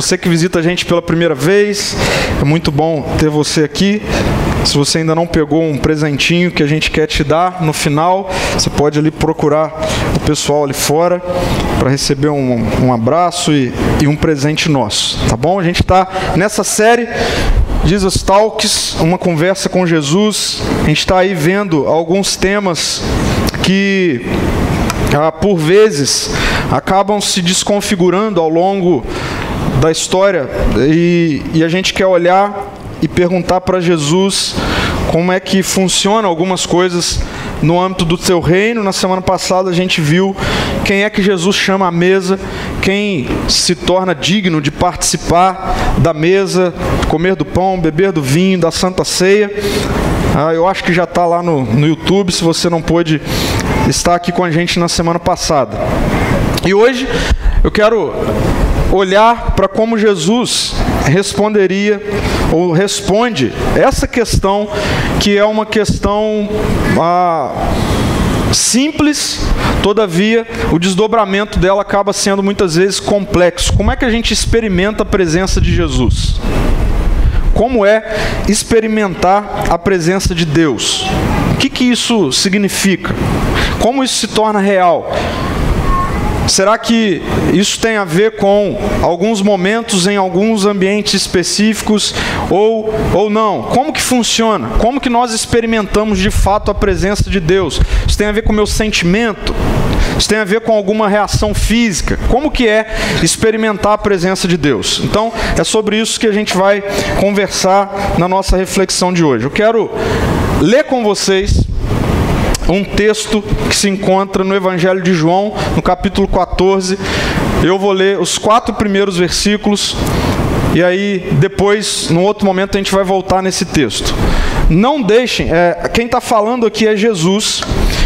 Você que visita a gente pela primeira vez, é muito bom ter você aqui. Se você ainda não pegou um presentinho que a gente quer te dar no final, você pode ali procurar o pessoal ali fora para receber um, um abraço e, e um presente nosso, tá bom? A gente está nessa série Jesus Talks, uma conversa com Jesus. A gente está aí vendo alguns temas que ah, por vezes acabam se desconfigurando ao longo da história e, e a gente quer olhar e perguntar para Jesus como é que funciona algumas coisas no âmbito do seu reino. Na semana passada a gente viu quem é que Jesus chama à mesa, quem se torna digno de participar da mesa, comer do pão, beber do vinho, da santa ceia. Ah, eu acho que já está lá no, no YouTube, se você não pôde estar aqui com a gente na semana passada. E hoje eu quero olhar para como Jesus responderia ou responde essa questão que é uma questão ah, simples, todavia o desdobramento dela acaba sendo muitas vezes complexo. Como é que a gente experimenta a presença de Jesus? Como é experimentar a presença de Deus? O que, que isso significa? Como isso se torna real? Será que isso tem a ver com alguns momentos em alguns ambientes específicos ou, ou não? Como que funciona? Como que nós experimentamos de fato a presença de Deus? Isso tem a ver com o meu sentimento? Isso tem a ver com alguma reação física? Como que é experimentar a presença de Deus? Então, é sobre isso que a gente vai conversar na nossa reflexão de hoje. Eu quero ler com vocês um texto que se encontra no Evangelho de João, no capítulo 14. Eu vou ler os quatro primeiros versículos e aí depois, num outro momento, a gente vai voltar nesse texto. Não deixem, é, quem está falando aqui é Jesus.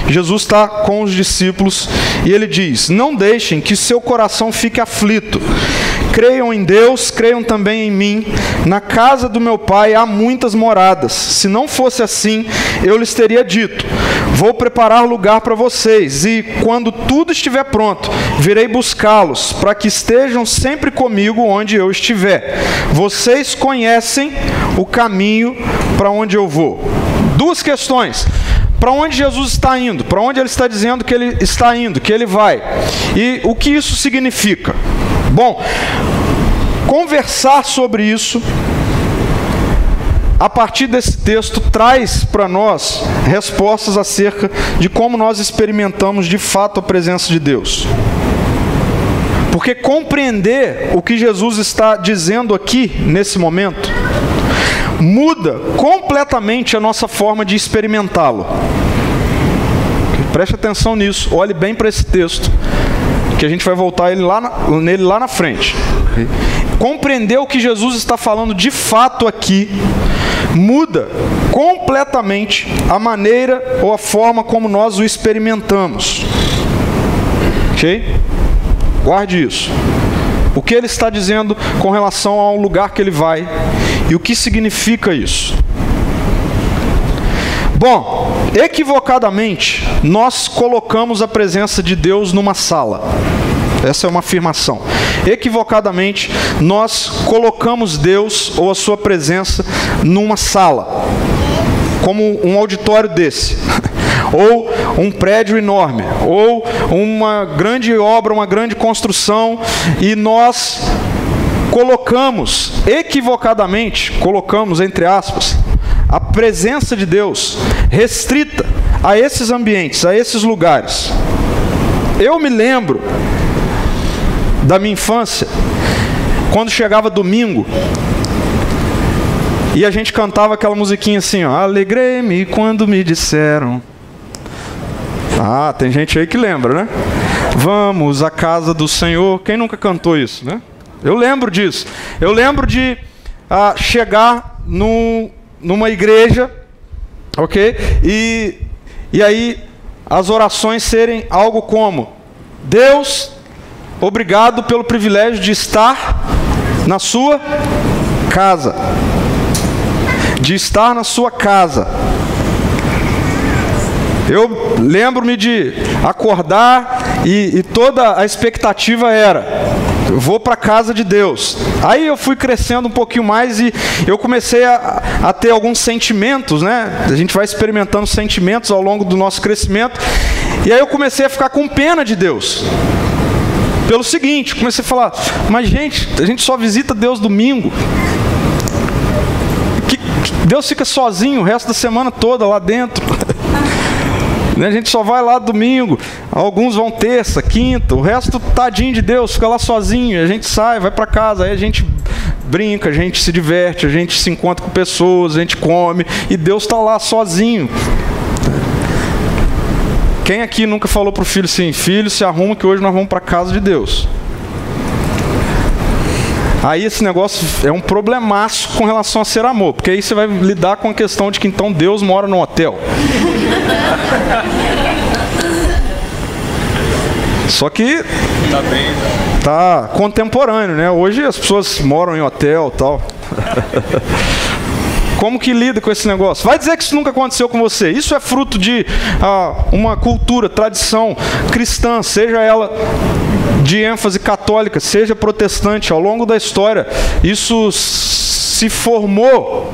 Jesus está com os discípulos e ele diz: Não deixem que seu coração fique aflito. Creiam em Deus, creiam também em mim. Na casa do meu pai há muitas moradas. Se não fosse assim, eu lhes teria dito: Vou preparar lugar para vocês, e quando tudo estiver pronto, virei buscá-los, para que estejam sempre comigo onde eu estiver. Vocês conhecem o caminho para onde eu vou. Duas questões. Para onde Jesus está indo? Para onde ele está dizendo que ele está indo, que ele vai? E o que isso significa? Bom, conversar sobre isso a partir desse texto, traz para nós respostas acerca de como nós experimentamos de fato a presença de Deus. Porque compreender o que Jesus está dizendo aqui, nesse momento, muda completamente a nossa forma de experimentá-lo. Preste atenção nisso, olhe bem para esse texto, que a gente vai voltar ele lá na, nele lá na frente. Compreender o que Jesus está falando de fato aqui muda completamente a maneira ou a forma como nós o experimentamos. Ok? Guarde isso. O que ele está dizendo com relação ao lugar que ele vai e o que significa isso. Bom, equivocadamente, nós colocamos a presença de Deus numa sala. Essa é uma afirmação. Equivocadamente, nós colocamos Deus ou a sua presença numa sala, como um auditório desse. ou um prédio enorme, ou uma grande obra, uma grande construção, e nós colocamos equivocadamente, colocamos entre aspas, a presença de Deus restrita a esses ambientes, a esses lugares. Eu me lembro da minha infância, quando chegava domingo, e a gente cantava aquela musiquinha assim, ó, alegrei-me quando me disseram. Ah, tem gente aí que lembra, né? Vamos à casa do Senhor. Quem nunca cantou isso, né? Eu lembro disso. Eu lembro de ah, chegar num, numa igreja, ok? E, e aí as orações serem algo como: Deus Obrigado pelo privilégio de estar na sua casa. De estar na sua casa. Eu lembro-me de acordar e, e, toda a expectativa era: Eu vou para a casa de Deus. Aí eu fui crescendo um pouquinho mais e eu comecei a, a ter alguns sentimentos, né? A gente vai experimentando sentimentos ao longo do nosso crescimento. E aí eu comecei a ficar com pena de Deus. Pelo seguinte, comecei a falar, mas gente, a gente só visita Deus domingo. Que, que Deus fica sozinho o resto da semana toda lá dentro. Né, a gente só vai lá domingo, alguns vão terça, quinta, o resto, tadinho de Deus, fica lá sozinho. A gente sai, vai para casa, aí a gente brinca, a gente se diverte, a gente se encontra com pessoas, a gente come, e Deus está lá sozinho. Quem aqui nunca falou para o filho assim: Filho, se arruma que hoje nós vamos para a casa de Deus? Aí esse negócio é um problemaço com relação a ser amor, porque aí você vai lidar com a questão de que então Deus mora no hotel. Só que tá, bem, tá contemporâneo, né? Hoje as pessoas moram em hotel, tal. Como que lida com esse negócio? Vai dizer que isso nunca aconteceu com você. Isso é fruto de ah, uma cultura, tradição cristã, seja ela de ênfase católica, seja protestante, ao longo da história, isso se formou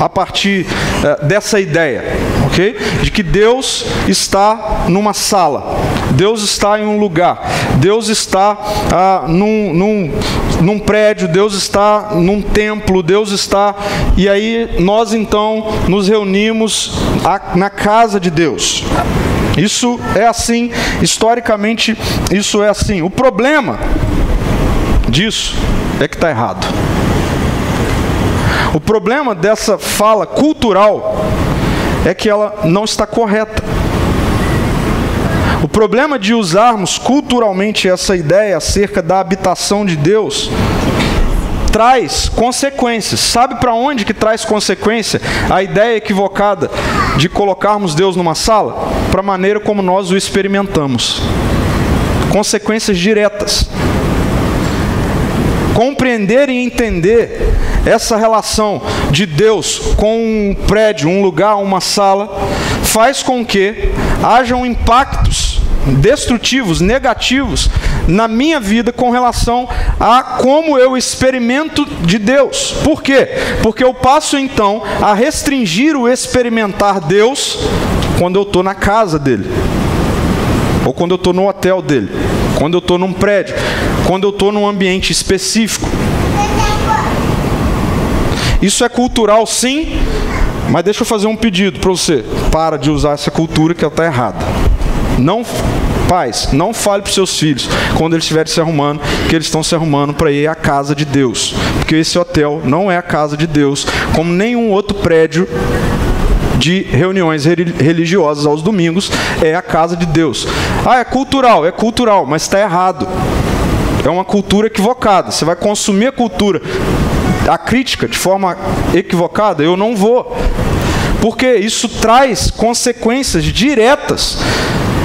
a partir uh, dessa ideia, ok? De que Deus está numa sala, Deus está em um lugar, Deus está uh, num, num, num prédio, Deus está num templo, Deus está. E aí nós então nos reunimos na casa de Deus. Isso é assim, historicamente, isso é assim. O problema disso é que está errado. O problema dessa fala cultural é que ela não está correta. O problema de usarmos culturalmente essa ideia acerca da habitação de Deus traz consequências. Sabe para onde que traz consequência a ideia equivocada de colocarmos Deus numa sala? Para a maneira como nós o experimentamos. Consequências diretas compreender e entender essa relação de Deus com um prédio, um lugar, uma sala, faz com que hajam impactos destrutivos, negativos na minha vida com relação a como eu experimento de Deus. Por quê? Porque eu passo então a restringir o experimentar Deus quando eu estou na casa dele, ou quando eu estou no hotel dele, quando eu estou num prédio, quando eu estou num ambiente específico. Isso é cultural, sim, mas deixa eu fazer um pedido para você. Para de usar essa cultura que ela está errada. Não, pais, não fale para os seus filhos, quando eles estiverem se arrumando, que eles estão se arrumando para ir à casa de Deus. Porque esse hotel não é a casa de Deus, como nenhum outro prédio de reuniões religiosas aos domingos é a casa de Deus. Ah, é cultural, é cultural, mas está errado. É uma cultura equivocada. Você vai consumir a cultura, a crítica de forma equivocada? Eu não vou. Porque isso traz consequências diretas,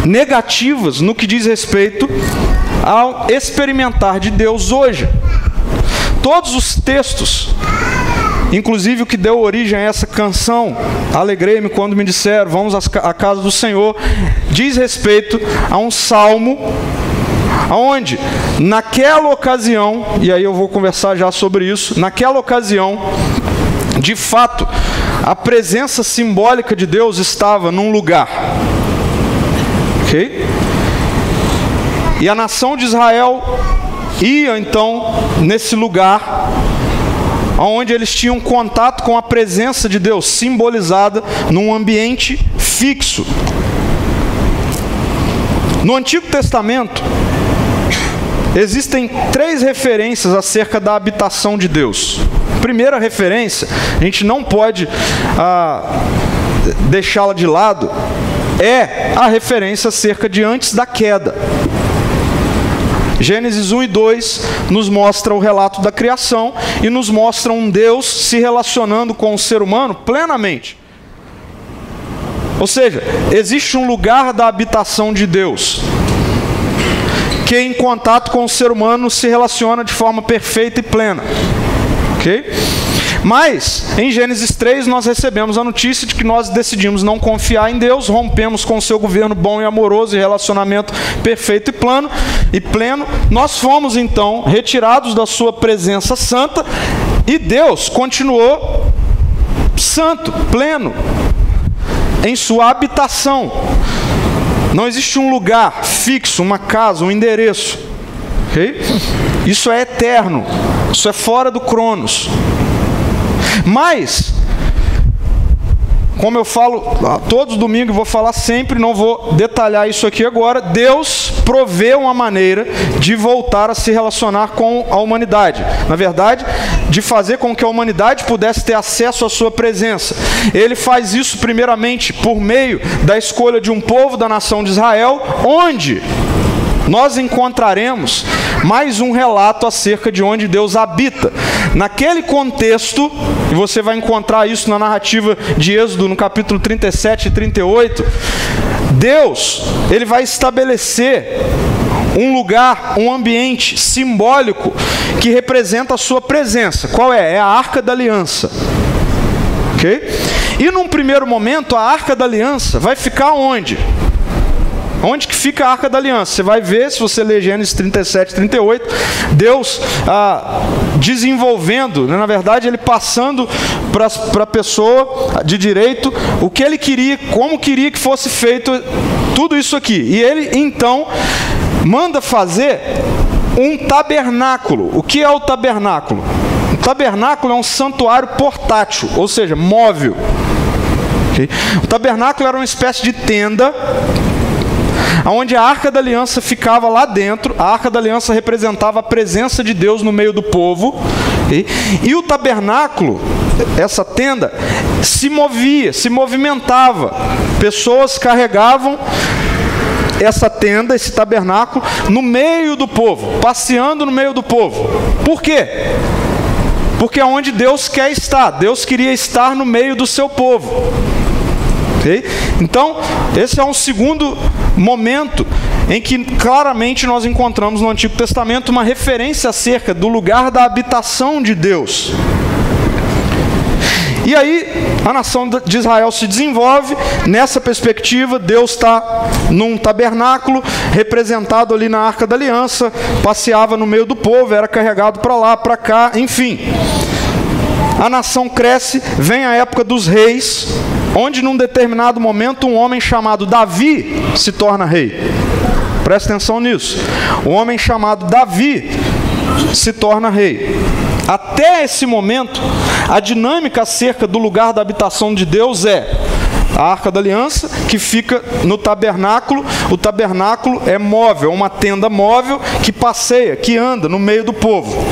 negativas, no que diz respeito ao experimentar de Deus hoje. Todos os textos Inclusive o que deu origem a essa canção, Alegrei-me quando me disseram, vamos à casa do Senhor, diz respeito a um salmo aonde naquela ocasião, e aí eu vou conversar já sobre isso, naquela ocasião, de fato, a presença simbólica de Deus estava num lugar. OK? E a nação de Israel ia então nesse lugar onde eles tinham contato com a presença de Deus simbolizada num ambiente fixo. No Antigo Testamento, Existem três referências acerca da habitação de Deus. Primeira referência, a gente não pode ah, deixá-la de lado, é a referência acerca de antes da queda. Gênesis 1 e 2 nos mostra o relato da criação e nos mostra um Deus se relacionando com o ser humano plenamente. Ou seja, existe um lugar da habitação de Deus que em contato com o ser humano se relaciona de forma perfeita e plena. Ok? Mas, em Gênesis 3, nós recebemos a notícia de que nós decidimos não confiar em Deus, rompemos com o seu governo bom e amoroso e relacionamento perfeito e plano e pleno. Nós fomos então retirados da sua presença santa e Deus continuou santo, pleno, em sua habitação. Não existe um lugar fixo, uma casa, um endereço. Okay? Isso é eterno. Isso é fora do Cronos. Mas, como eu falo todos os domingos, vou falar sempre, não vou detalhar isso aqui agora. Deus provê uma maneira de voltar a se relacionar com a humanidade. Na verdade, de fazer com que a humanidade pudesse ter acesso à sua presença. Ele faz isso primeiramente por meio da escolha de um povo da nação de Israel, onde nós encontraremos mais um relato acerca de onde Deus habita. Naquele contexto, e você vai encontrar isso na narrativa de Êxodo, no capítulo 37 e 38, Deus, ele vai estabelecer um lugar, um ambiente simbólico que representa a sua presença. Qual é? É a Arca da Aliança. OK? E num primeiro momento, a Arca da Aliança vai ficar onde? Onde que fica a Arca da Aliança? Você vai ver, se você ler Gênesis 37, 38, Deus ah, desenvolvendo, né, na verdade, ele passando para a pessoa de direito o que ele queria, como queria que fosse feito tudo isso aqui. E ele, então, manda fazer um tabernáculo. O que é o tabernáculo? O tabernáculo é um santuário portátil, ou seja, móvel. O tabernáculo era uma espécie de tenda onde a arca da aliança ficava lá dentro, a arca da aliança representava a presença de Deus no meio do povo, e, e o tabernáculo, essa tenda, se movia, se movimentava, pessoas carregavam essa tenda, esse tabernáculo, no meio do povo, passeando no meio do povo. Por quê? Porque é onde Deus quer estar. Deus queria estar no meio do seu povo. Okay? Então, esse é um segundo momento em que claramente nós encontramos no Antigo Testamento uma referência acerca do lugar da habitação de Deus. E aí a nação de Israel se desenvolve nessa perspectiva. Deus está num tabernáculo representado ali na Arca da Aliança, passeava no meio do povo, era carregado para lá, para cá, enfim. A nação cresce, vem a época dos reis, onde num determinado momento um homem chamado Davi se torna rei. Presta atenção nisso. Um homem chamado Davi se torna rei. Até esse momento, a dinâmica acerca do lugar da habitação de Deus é a arca da aliança, que fica no tabernáculo. O tabernáculo é móvel, uma tenda móvel que passeia, que anda no meio do povo.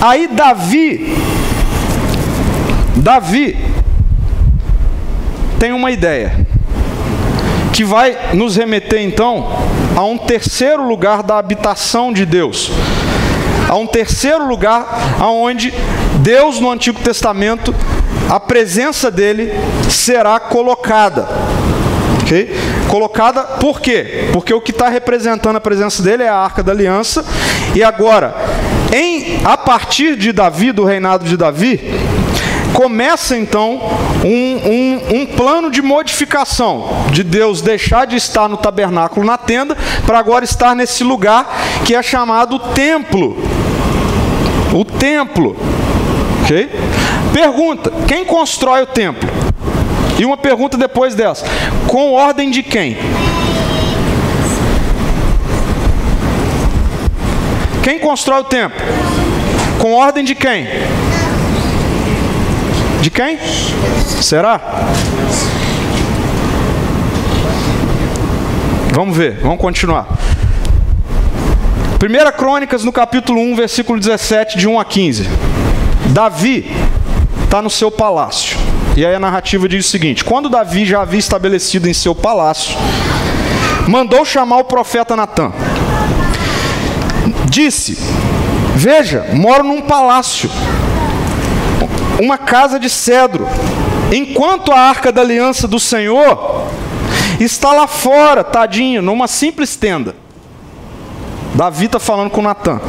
Aí Davi Davi tem uma ideia que vai nos remeter então a um terceiro lugar da habitação de Deus, a um terceiro lugar aonde Deus no Antigo Testamento a presença dele será colocada. Okay? Colocada por quê? Porque o que está representando a presença dele é a arca da aliança. E agora, em, a partir de Davi, do reinado de Davi, começa então um, um, um, plano de modificação de Deus deixar de estar no tabernáculo na tenda para agora estar nesse lugar que é chamado templo. O templo. Ok? Pergunta: quem constrói o templo? E uma pergunta depois dessa: com ordem de quem? Quem constrói o templo? Com ordem de quem? De quem? Será? Vamos ver, vamos continuar. 1 Crônicas, no capítulo 1, versículo 17, de 1 a 15. Davi está no seu palácio. E aí a narrativa diz o seguinte: Quando Davi já havia estabelecido em seu palácio, mandou chamar o profeta Natan. Disse: Veja, moro num palácio uma casa de cedro, enquanto a arca da aliança do Senhor está lá fora, tadinho, numa simples tenda. Davi está falando com Natan.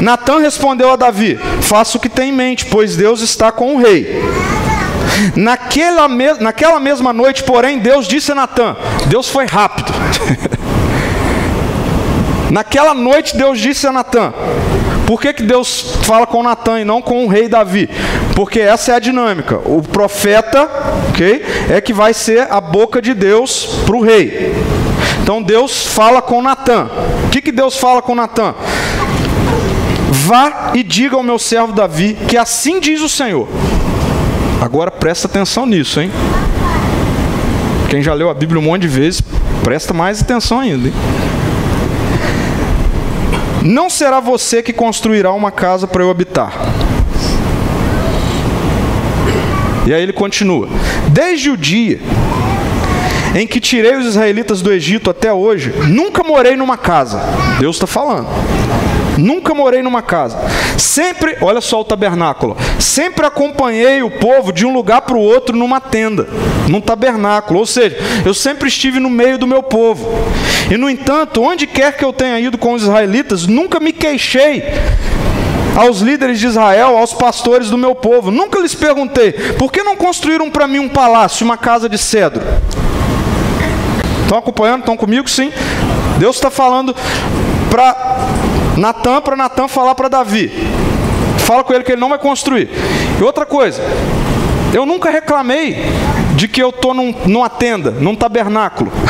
Natan respondeu a Davi: Faça o que tem em mente, pois Deus está com o rei. Naquela, me naquela mesma noite, porém, Deus disse a Natan: Deus foi rápido. Naquela noite, Deus disse a Natan: Por que, que Deus fala com Natan e não com o rei Davi? Porque essa é a dinâmica. O profeta, ok, é que vai ser a boca de Deus para o rei. Então Deus fala com Natan. O que, que Deus fala com Natan? Vá e diga ao meu servo Davi que assim diz o Senhor. Agora presta atenção nisso, hein? Quem já leu a Bíblia um monte de vezes, presta mais atenção ainda. Hein? Não será você que construirá uma casa para eu habitar. E aí ele continua: Desde o dia em que tirei os israelitas do Egito até hoje, nunca morei numa casa. Deus está falando. Nunca morei numa casa. Sempre, olha só o tabernáculo. Sempre acompanhei o povo de um lugar para o outro numa tenda, num tabernáculo. Ou seja, eu sempre estive no meio do meu povo. E no entanto, onde quer que eu tenha ido com os israelitas, nunca me queixei aos líderes de Israel, aos pastores do meu povo. Nunca lhes perguntei: por que não construíram para mim um palácio, uma casa de cedro? Estão acompanhando? Estão comigo? Sim. Deus está falando para Natan, para Natan falar para Davi. Fala com ele que ele não vai construir. E outra coisa, eu nunca reclamei de que eu estou num, numa tenda, num tabernáculo.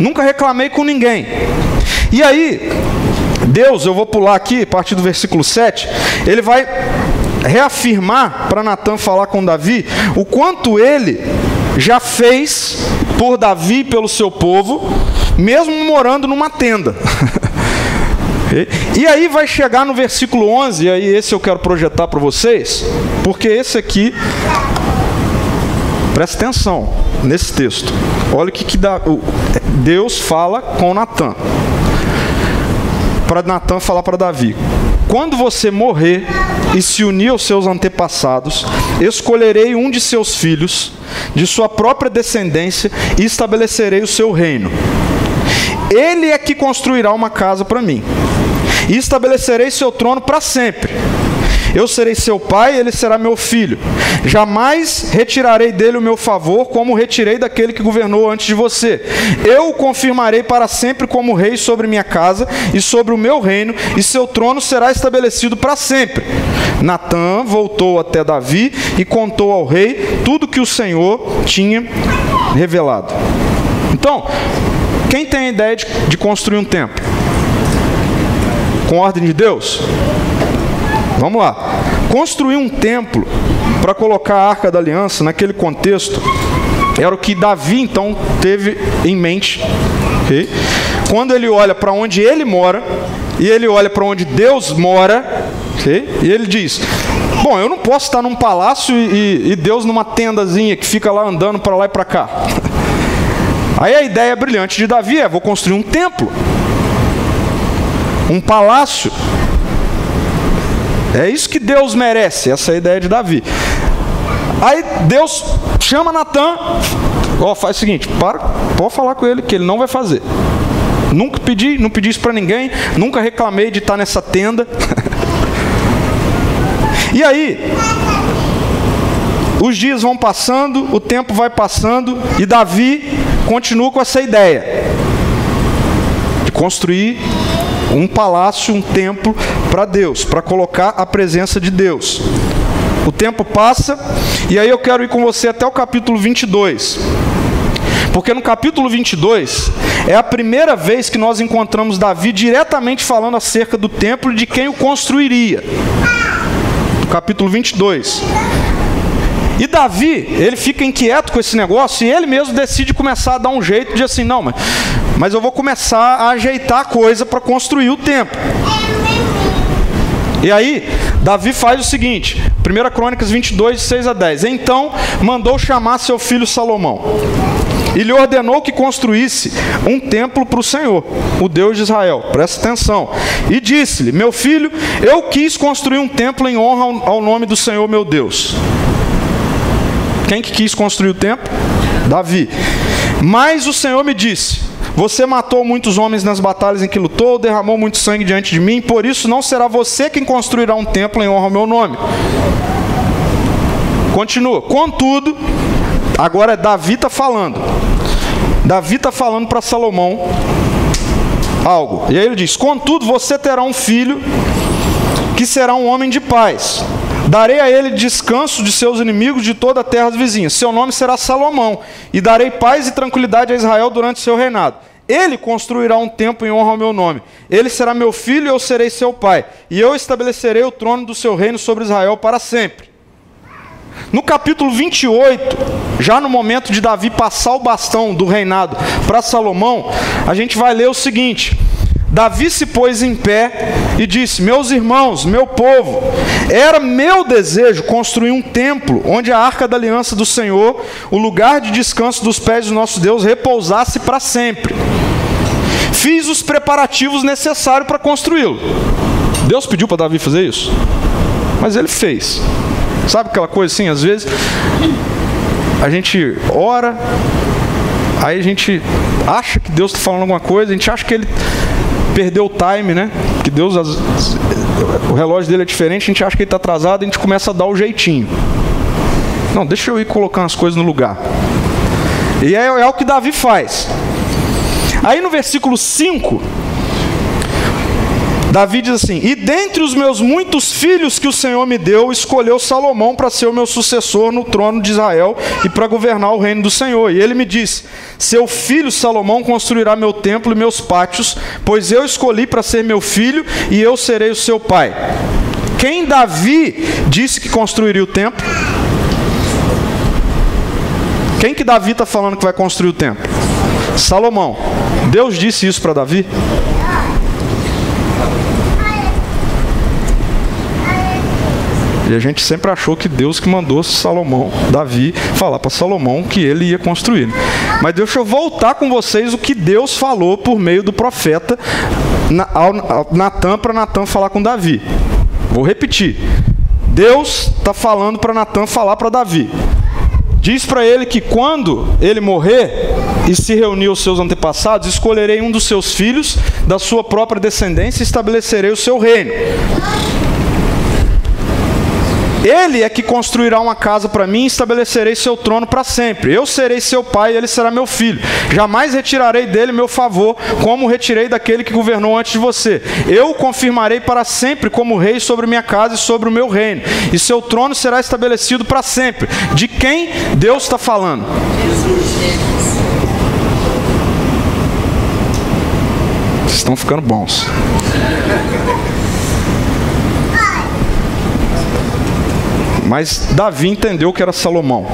Nunca reclamei com ninguém. E aí, Deus, eu vou pular aqui, a partir do versículo 7, ele vai reafirmar para Natan falar com Davi o quanto ele já fez por Davi e pelo seu povo, mesmo morando numa tenda. e aí vai chegar no versículo 11, e aí esse eu quero projetar para vocês, porque esse aqui Presta atenção nesse texto. Olha o que, que dá, Deus fala com Natan. Para Natan falar para Davi: Quando você morrer e se unir aos seus antepassados, escolherei um de seus filhos, de sua própria descendência, e estabelecerei o seu reino. Ele é que construirá uma casa para mim, e estabelecerei seu trono para sempre. Eu serei seu pai, ele será meu filho. Jamais retirarei dele o meu favor, como retirei daquele que governou antes de você. Eu o confirmarei para sempre como rei sobre minha casa e sobre o meu reino, e seu trono será estabelecido para sempre. Natã voltou até Davi e contou ao rei tudo que o Senhor tinha revelado. Então, quem tem a ideia de, de construir um templo? Com ordem de Deus? Vamos lá. Construir um templo para colocar a arca da aliança naquele contexto era o que Davi então teve em mente. Okay? Quando ele olha para onde ele mora e ele olha para onde Deus mora, okay? e ele diz: Bom, eu não posso estar num palácio e, e Deus numa tendazinha que fica lá andando para lá e para cá. Aí a ideia brilhante de Davi é: vou construir um templo, um palácio é isso que Deus merece, essa é a ideia de Davi. Aí Deus chama Natan, ó, faz o seguinte, para, pode falar com ele que ele não vai fazer. Nunca pedi, não pedi isso para ninguém, nunca reclamei de estar nessa tenda. e aí, os dias vão passando, o tempo vai passando e Davi continua com essa ideia de construir um palácio, um templo para Deus, para colocar a presença de Deus. O tempo passa e aí eu quero ir com você até o capítulo 22. Porque no capítulo 22 é a primeira vez que nós encontramos Davi diretamente falando acerca do templo e de quem o construiria. No capítulo 22. E Davi, ele fica inquieto com esse negócio e ele mesmo decide começar a dar um jeito de assim, não, mas, mas eu vou começar a ajeitar a coisa para construir o templo. E aí, Davi faz o seguinte, 1 Crônicas 22, 6 a 10. Então mandou chamar seu filho Salomão e lhe ordenou que construísse um templo para o Senhor, o Deus de Israel. Presta atenção. E disse-lhe: Meu filho, eu quis construir um templo em honra ao nome do Senhor meu Deus. Quem que quis construir o templo? Davi. Mas o Senhor me disse: Você matou muitos homens nas batalhas em que lutou, derramou muito sangue diante de mim, por isso não será você quem construirá um templo em honra ao meu nome. Continua. Contudo, agora é Davi está falando. Davi está falando para Salomão algo. E aí ele diz: Contudo, você terá um filho que será um homem de paz. Darei a ele descanso de seus inimigos de toda a terra vizinha. Seu nome será Salomão, e darei paz e tranquilidade a Israel durante seu reinado. Ele construirá um templo em honra ao meu nome. Ele será meu filho e eu serei seu pai. E eu estabelecerei o trono do seu reino sobre Israel para sempre. No capítulo 28, já no momento de Davi passar o bastão do reinado para Salomão, a gente vai ler o seguinte: Davi se pôs em pé e disse: Meus irmãos, meu povo, era meu desejo construir um templo onde a arca da aliança do Senhor, o lugar de descanso dos pés do nosso Deus, repousasse para sempre. Fiz os preparativos necessários para construí-lo. Deus pediu para Davi fazer isso, mas ele fez. Sabe aquela coisa assim, às vezes a gente ora, aí a gente acha que Deus está falando alguma coisa, a gente acha que ele perdeu o time, né? Que Deus, o relógio dele é diferente, a gente acha que ele está atrasado, a gente começa a dar o jeitinho. Não, deixa eu ir colocar as coisas no lugar. E é, é o que Davi faz. Aí no versículo 5, Davi diz assim: E dentre os meus muitos filhos que o Senhor me deu, escolheu Salomão para ser o meu sucessor no trono de Israel e para governar o reino do Senhor. E ele me disse: Seu filho Salomão construirá meu templo e meus pátios, pois eu escolhi para ser meu filho e eu serei o seu pai. Quem Davi disse que construiria o templo? Quem que Davi está falando que vai construir o templo? Salomão. Deus disse isso para Davi? E a gente sempre achou que Deus que mandou Salomão, Davi, falar para Salomão que ele ia construir. Mas deixa eu voltar com vocês o que Deus falou por meio do profeta Natan para Natan falar com Davi. Vou repetir. Deus está falando para Natan falar para Davi. Diz para ele que quando ele morrer e se reunir os seus antepassados, escolherei um dos seus filhos da sua própria descendência e estabelecerei o seu reino. Ele é que construirá uma casa para mim e estabelecerei seu trono para sempre. Eu serei seu pai e ele será meu filho. Jamais retirarei dele meu favor, como retirei daquele que governou antes de você. Eu o confirmarei para sempre como rei sobre minha casa e sobre o meu reino. E seu trono será estabelecido para sempre. De quem Deus está falando? Vocês estão ficando bons. Mas Davi entendeu que era Salomão.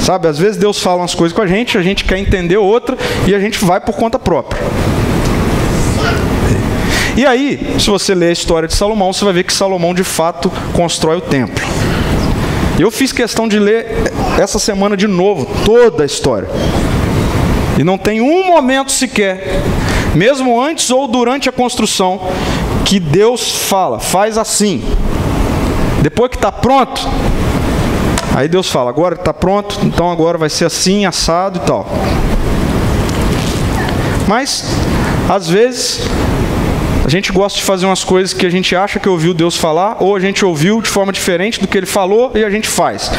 Sabe, às vezes Deus fala umas coisas com a gente, a gente quer entender outra e a gente vai por conta própria. E aí, se você ler a história de Salomão, você vai ver que Salomão de fato constrói o templo. Eu fiz questão de ler essa semana de novo toda a história. E não tem um momento sequer, mesmo antes ou durante a construção, que Deus fala, faz assim. Depois que está pronto, Aí Deus fala: agora está pronto, então agora vai ser assim, assado e tal. Mas, às vezes, a gente gosta de fazer umas coisas que a gente acha que ouviu Deus falar, ou a gente ouviu de forma diferente do que ele falou e a gente faz.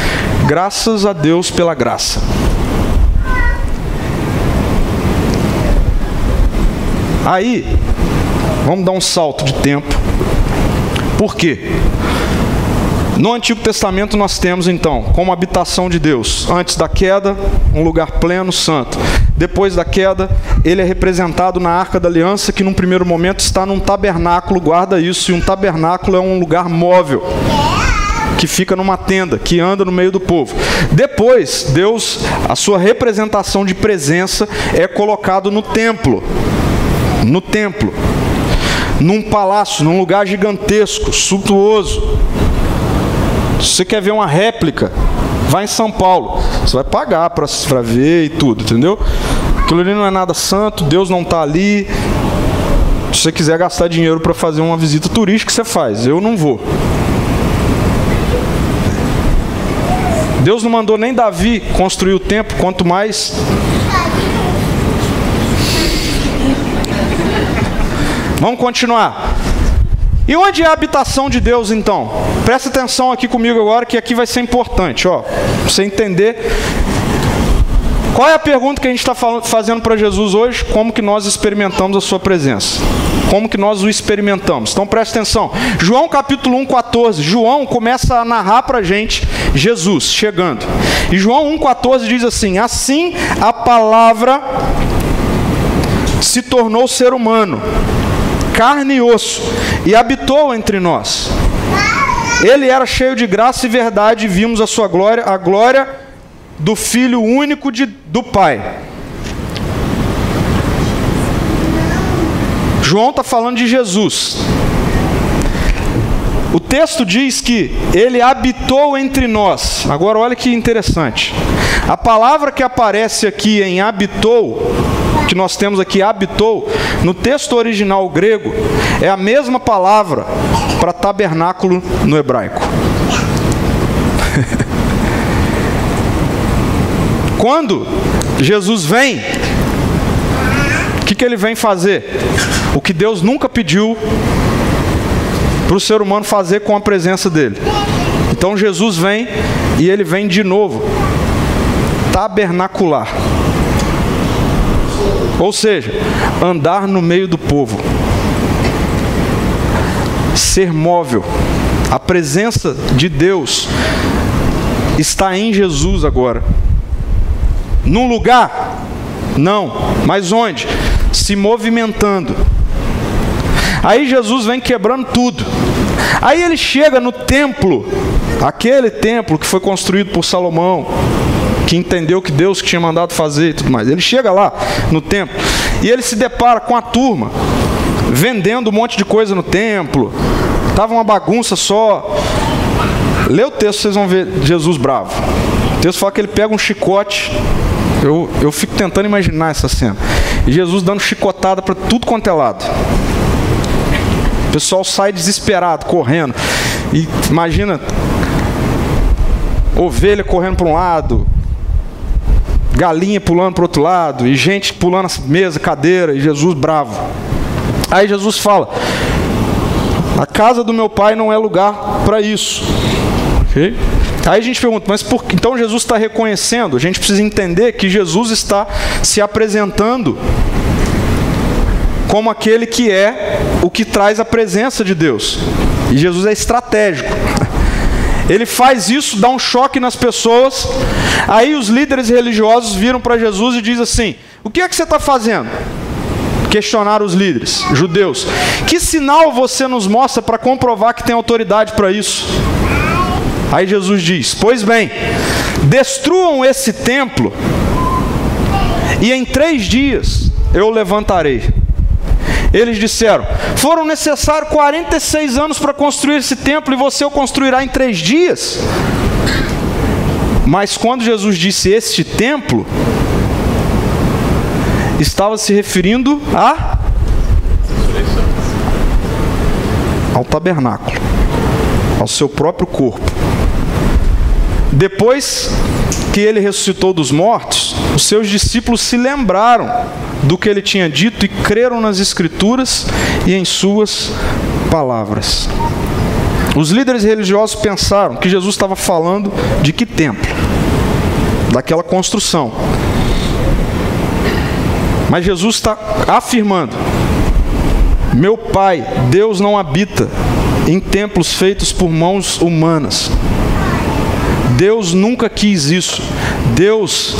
Graças a Deus pela graça. Aí, vamos dar um salto de tempo. Por quê? No Antigo Testamento nós temos então, como habitação de Deus, antes da queda, um lugar pleno, santo. Depois da queda, ele é representado na Arca da Aliança, que num primeiro momento está num tabernáculo, guarda isso, e um tabernáculo é um lugar móvel que fica numa tenda, que anda no meio do povo. Depois, Deus, a sua representação de presença é colocado no templo. No templo. Num palácio, num lugar gigantesco, suntuoso se você quer ver uma réplica, vai em São Paulo. Você vai pagar para ver e tudo, entendeu? Aquilo ali não é nada santo, Deus não está ali. Se você quiser gastar dinheiro para fazer uma visita turística, você faz. Eu não vou. Deus não mandou nem Davi construir o templo, quanto mais Vamos continuar. E onde é a habitação de Deus então? Presta atenção aqui comigo agora, que aqui vai ser importante, ó. Você entender. Qual é a pergunta que a gente está fazendo para Jesus hoje? Como que nós experimentamos a sua presença? Como que nós o experimentamos? Então presta atenção. João capítulo 1, 14. João começa a narrar para a gente Jesus chegando. E João 1, 14 diz assim: Assim a palavra se tornou ser humano, carne e osso, e habitou entre nós. Ele era cheio de graça e verdade, e vimos a sua glória, a glória do Filho único de, do Pai. João está falando de Jesus. O texto diz que ele habitou entre nós. Agora olha que interessante. A palavra que aparece aqui em habitou, que nós temos aqui habitou, no texto original grego, é a mesma palavra para tabernáculo no hebraico. Quando Jesus vem, o que, que ele vem fazer? O que Deus nunca pediu para o ser humano fazer com a presença dele. Então Jesus vem e ele vem de novo, tabernacular. Ou seja, andar no meio do povo, ser móvel. A presença de Deus está em Jesus agora. Num lugar? Não. Mas onde? Se movimentando. Aí Jesus vem quebrando tudo. Aí ele chega no templo, aquele templo que foi construído por Salomão, que entendeu que Deus tinha mandado fazer e tudo mais. Ele chega lá no templo e ele se depara com a turma vendendo um monte de coisa no templo. Tava uma bagunça só. Lê o texto, vocês vão ver Jesus bravo. O texto fala que ele pega um chicote. Eu, eu fico tentando imaginar essa cena. E Jesus dando chicotada para tudo quanto é lado pessoal sai desesperado, correndo. E imagina ovelha correndo para um lado, galinha pulando para o outro lado, e gente pulando a mesa, cadeira, e Jesus bravo. Aí Jesus fala: A casa do meu pai não é lugar para isso. Aí a gente pergunta, mas por que? Então Jesus está reconhecendo, a gente precisa entender que Jesus está se apresentando como aquele que é o que traz a presença de Deus. E Jesus é estratégico. Ele faz isso, dá um choque nas pessoas. Aí os líderes religiosos viram para Jesus e dizem assim: O que é que você está fazendo? Questionaram os líderes judeus: Que sinal você nos mostra para comprovar que tem autoridade para isso? Aí Jesus diz: Pois bem, destruam esse templo, e em três dias eu levantarei. Eles disseram: Foram necessários 46 anos para construir esse templo e você o construirá em três dias. Mas quando Jesus disse este templo, estava se referindo a ao tabernáculo, ao seu próprio corpo. Depois que ele ressuscitou dos mortos, os seus discípulos se lembraram do que ele tinha dito e creram nas Escrituras e em suas palavras. Os líderes religiosos pensaram que Jesus estava falando de que templo? Daquela construção. Mas Jesus está afirmando: Meu Pai, Deus não habita em templos feitos por mãos humanas. Deus nunca quis isso. Deus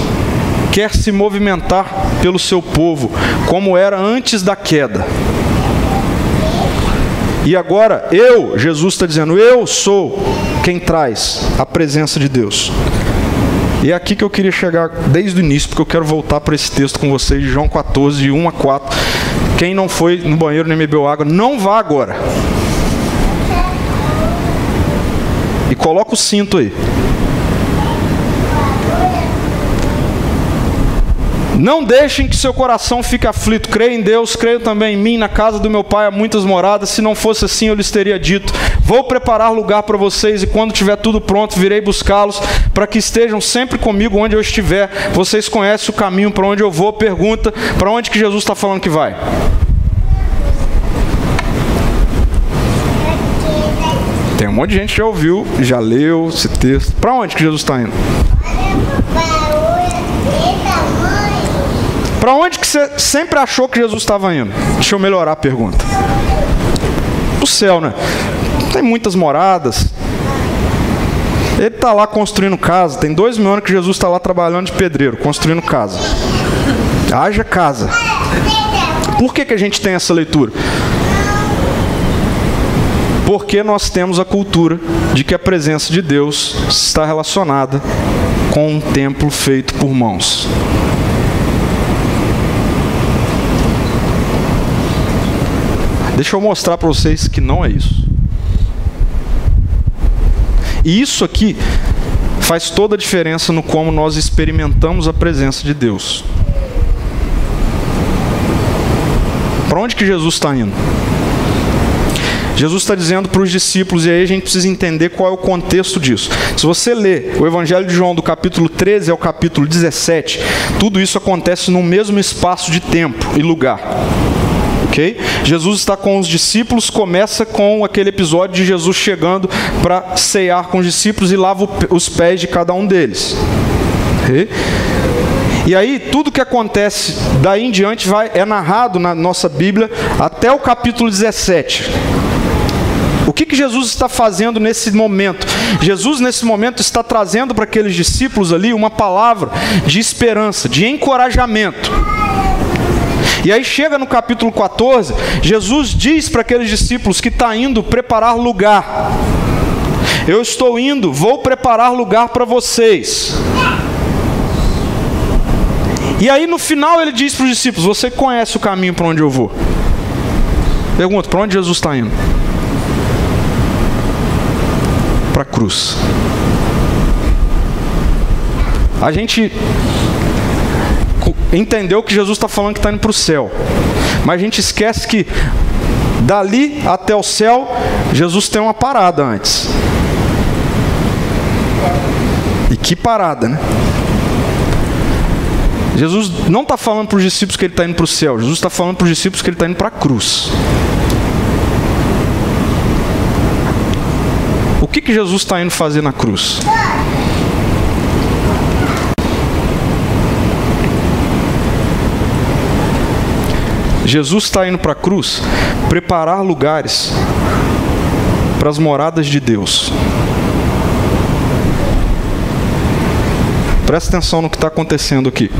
quer se movimentar pelo seu povo, como era antes da queda. E agora eu, Jesus está dizendo, eu sou quem traz a presença de Deus. E é aqui que eu queria chegar desde o início, porque eu quero voltar para esse texto com vocês, de João 14, de 1 a 4. Quem não foi no banheiro nem bebeu água, não vá agora. E coloca o cinto aí. Não deixem que seu coração fique aflito. Creio em Deus, creio também em mim. Na casa do meu pai há muitas moradas. Se não fosse assim, eu lhes teria dito: Vou preparar lugar para vocês, e quando tiver tudo pronto, virei buscá-los, para que estejam sempre comigo onde eu estiver. Vocês conhecem o caminho para onde eu vou. Pergunta: Para onde que Jesus está falando que vai? Tem um monte de gente que já ouviu, já leu esse texto. Para onde que Jesus está indo? Para onde que você sempre achou que Jesus estava indo? Deixa eu melhorar a pergunta. O céu, né? Tem muitas moradas. Ele está lá construindo casa. Tem dois mil anos que Jesus está lá trabalhando de pedreiro, construindo casa. Haja casa. Por que, que a gente tem essa leitura? Porque nós temos a cultura de que a presença de Deus está relacionada com um templo feito por mãos. Deixa eu mostrar para vocês que não é isso. E isso aqui faz toda a diferença no como nós experimentamos a presença de Deus. Para onde que Jesus está indo? Jesus está dizendo para os discípulos, e aí a gente precisa entender qual é o contexto disso. Se você ler o Evangelho de João, do capítulo 13 ao capítulo 17, tudo isso acontece no mesmo espaço de tempo e lugar. Okay? Jesus está com os discípulos, começa com aquele episódio de Jesus chegando para cear com os discípulos e lava os pés de cada um deles. Okay? E aí tudo que acontece daí em diante vai, é narrado na nossa Bíblia até o capítulo 17. O que, que Jesus está fazendo nesse momento? Jesus, nesse momento, está trazendo para aqueles discípulos ali uma palavra de esperança, de encorajamento. E aí chega no capítulo 14, Jesus diz para aqueles discípulos que está indo preparar lugar. Eu estou indo, vou preparar lugar para vocês. E aí no final ele diz para os discípulos: Você conhece o caminho para onde eu vou? Pergunta: Para onde Jesus está indo? Para a cruz. A gente entendeu que Jesus está falando que está indo para o céu. Mas a gente esquece que dali até o céu, Jesus tem uma parada antes. E que parada, né? Jesus não está falando para os discípulos que ele está indo para o céu, Jesus está falando para os discípulos que ele está indo para a cruz. O que, que Jesus está indo fazer na cruz? Jesus está indo para a cruz preparar lugares para as moradas de Deus. Presta atenção no que está acontecendo aqui.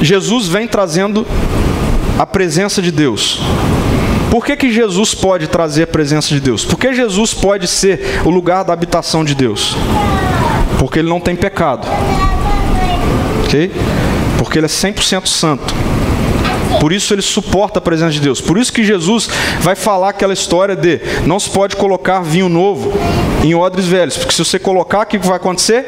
Jesus vem trazendo a presença de Deus. Por que, que Jesus pode trazer a presença de Deus? Por que Jesus pode ser o lugar da habitação de Deus? Porque ele não tem pecado. Ok? Porque ele é 100% santo. Por isso ele suporta a presença de Deus. Por isso que Jesus vai falar aquela história de não se pode colocar vinho novo em odres velhos, porque se você colocar, o que vai acontecer?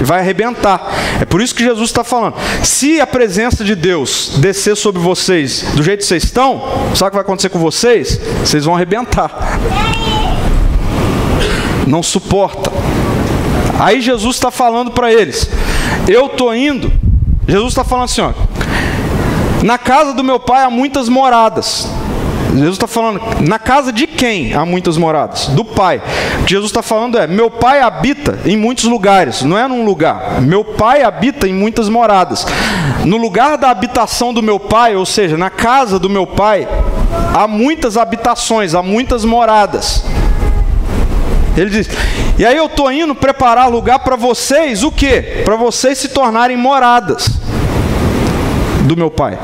Vai arrebentar. É por isso que Jesus está falando. Se a presença de Deus descer sobre vocês do jeito que vocês estão, sabe o que vai acontecer com vocês? Vocês vão arrebentar. Não suporta. Aí Jesus está falando para eles: Eu estou indo Jesus está falando assim: ó, na casa do meu pai há muitas moradas. Jesus está falando, na casa de quem há muitas moradas? Do Pai. O que Jesus está falando é: meu Pai habita em muitos lugares, não é num lugar. Meu Pai habita em muitas moradas. No lugar da habitação do meu Pai, ou seja, na casa do meu Pai, há muitas habitações, há muitas moradas. Ele diz: E aí eu estou indo preparar lugar para vocês, o quê? Para vocês se tornarem moradas do meu Pai.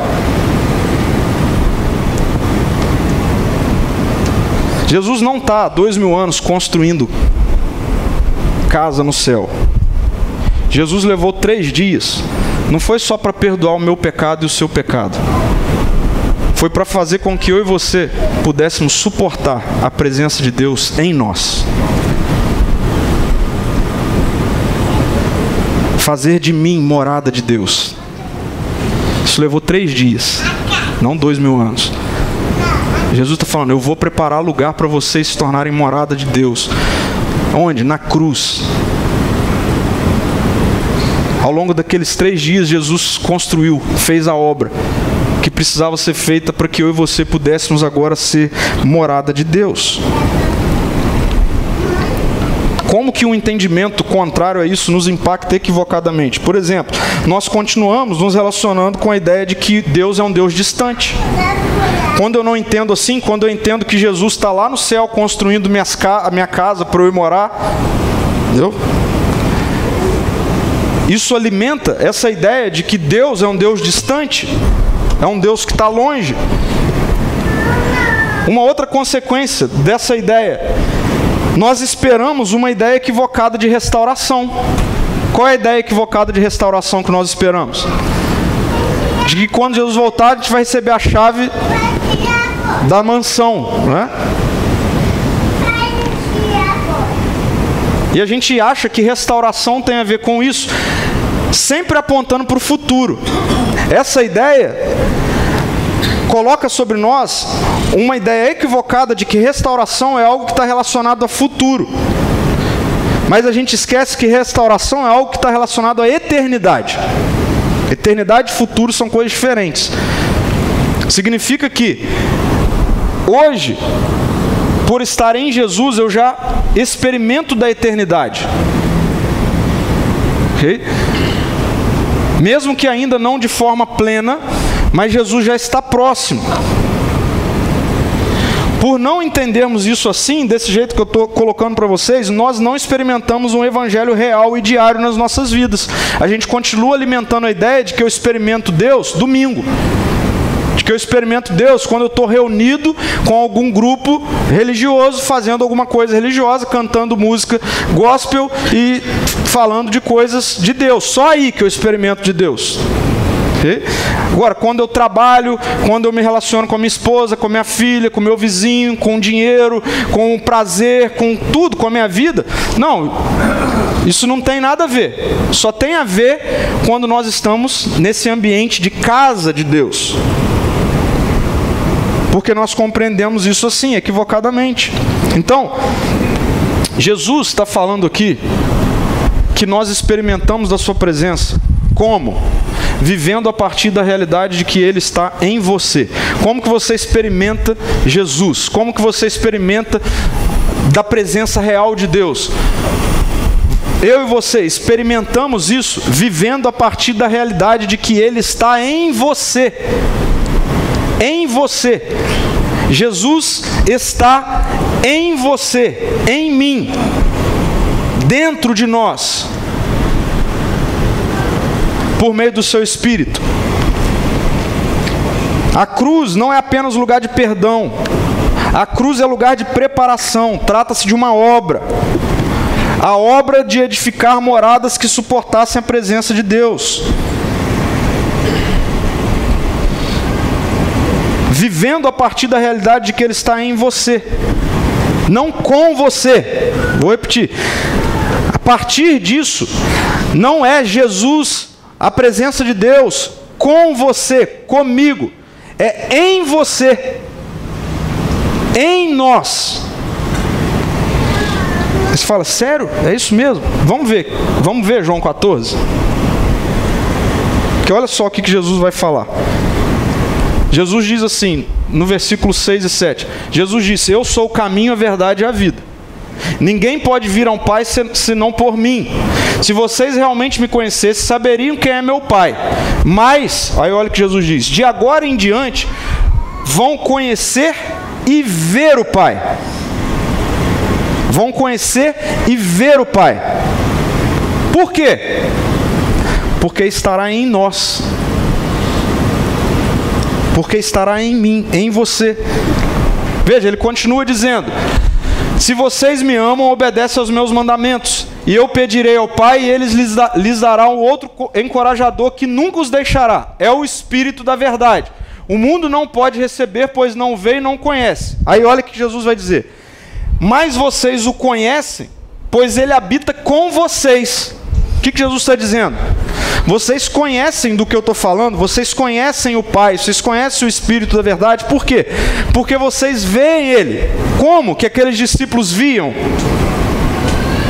Jesus não está há dois mil anos construindo casa no céu. Jesus levou três dias. Não foi só para perdoar o meu pecado e o seu pecado. Foi para fazer com que eu e você pudéssemos suportar a presença de Deus em nós. Fazer de mim morada de Deus. Isso levou três dias, não dois mil anos. Jesus está falando: Eu vou preparar lugar para vocês se tornarem morada de Deus. Onde? Na cruz. Ao longo daqueles três dias, Jesus construiu, fez a obra. que precisava ser feita para que eu e você pudéssemos agora ser morada de Deus. Como que um entendimento contrário a isso nos impacta equivocadamente? Por exemplo, nós continuamos nos relacionando com a ideia de que Deus é um Deus distante. Quando eu não entendo assim, quando eu entendo que Jesus está lá no céu construindo minhas, a minha casa para eu ir morar, entendeu? Isso alimenta essa ideia de que Deus é um Deus distante, é um Deus que está longe. Uma outra consequência dessa ideia nós esperamos uma ideia equivocada de restauração. Qual é a ideia equivocada de restauração que nós esperamos? De que quando Jesus voltar, a gente vai receber a chave da mansão, né? E a gente acha que restauração tem a ver com isso, sempre apontando para o futuro. Essa ideia coloca sobre nós uma ideia equivocada de que restauração é algo que está relacionado a futuro. Mas a gente esquece que restauração é algo que está relacionado à eternidade. Eternidade e futuro são coisas diferentes. Significa que hoje, por estar em Jesus, eu já experimento da eternidade. Ok? Mesmo que ainda não de forma plena, mas Jesus já está próximo. Por não entendermos isso assim, desse jeito que eu estou colocando para vocês, nós não experimentamos um evangelho real e diário nas nossas vidas. A gente continua alimentando a ideia de que eu experimento Deus domingo. De que eu experimento Deus quando eu estou reunido com algum grupo religioso, fazendo alguma coisa religiosa, cantando música gospel e falando de coisas de Deus. Só aí que eu experimento de Deus. Agora, quando eu trabalho, quando eu me relaciono com a minha esposa, com a minha filha, com o meu vizinho, com o dinheiro, com o prazer, com tudo, com a minha vida, não, isso não tem nada a ver. Só tem a ver quando nós estamos nesse ambiente de casa de Deus. Porque nós compreendemos isso assim, equivocadamente. Então, Jesus está falando aqui que nós experimentamos da Sua presença. Como? Vivendo a partir da realidade de que Ele está em você. Como que você experimenta Jesus? Como que você experimenta da presença real de Deus? Eu e você experimentamos isso vivendo a partir da realidade de que Ele está em você. Em você. Jesus está em você, em mim, dentro de nós por meio do seu espírito. A cruz não é apenas lugar de perdão, a cruz é lugar de preparação, trata-se de uma obra. A obra de edificar moradas que suportassem a presença de Deus. Vivendo a partir da realidade de que Ele está em você, não com você. Vou repetir. A partir disso, não é Jesus a presença de Deus com você, comigo, é em você, em nós. Você fala, sério? É isso mesmo? Vamos ver, vamos ver João 14. Porque olha só o que Jesus vai falar. Jesus diz assim, no versículo 6 e 7. Jesus disse: Eu sou o caminho, a verdade e a vida. Ninguém pode vir ao Pai senão por mim. Se vocês realmente me conhecessem, saberiam quem é meu Pai. Mas, aí olha o que Jesus diz: de agora em diante, vão conhecer e ver o Pai. Vão conhecer e ver o Pai. Por quê? Porque estará em nós. Porque estará em mim, em você. Veja, ele continua dizendo: se vocês me amam, obedecem aos meus mandamentos. E eu pedirei ao Pai, e eles lhes, lhes dará um outro encorajador que nunca os deixará. É o Espírito da verdade. O mundo não pode receber, pois não vê e não conhece. Aí olha o que Jesus vai dizer. Mas vocês o conhecem, pois ele habita com vocês. O que, que Jesus está dizendo? Vocês conhecem do que eu estou falando, vocês conhecem o Pai, vocês conhecem o Espírito da verdade, por quê? Porque vocês veem Ele. Como que aqueles discípulos viam?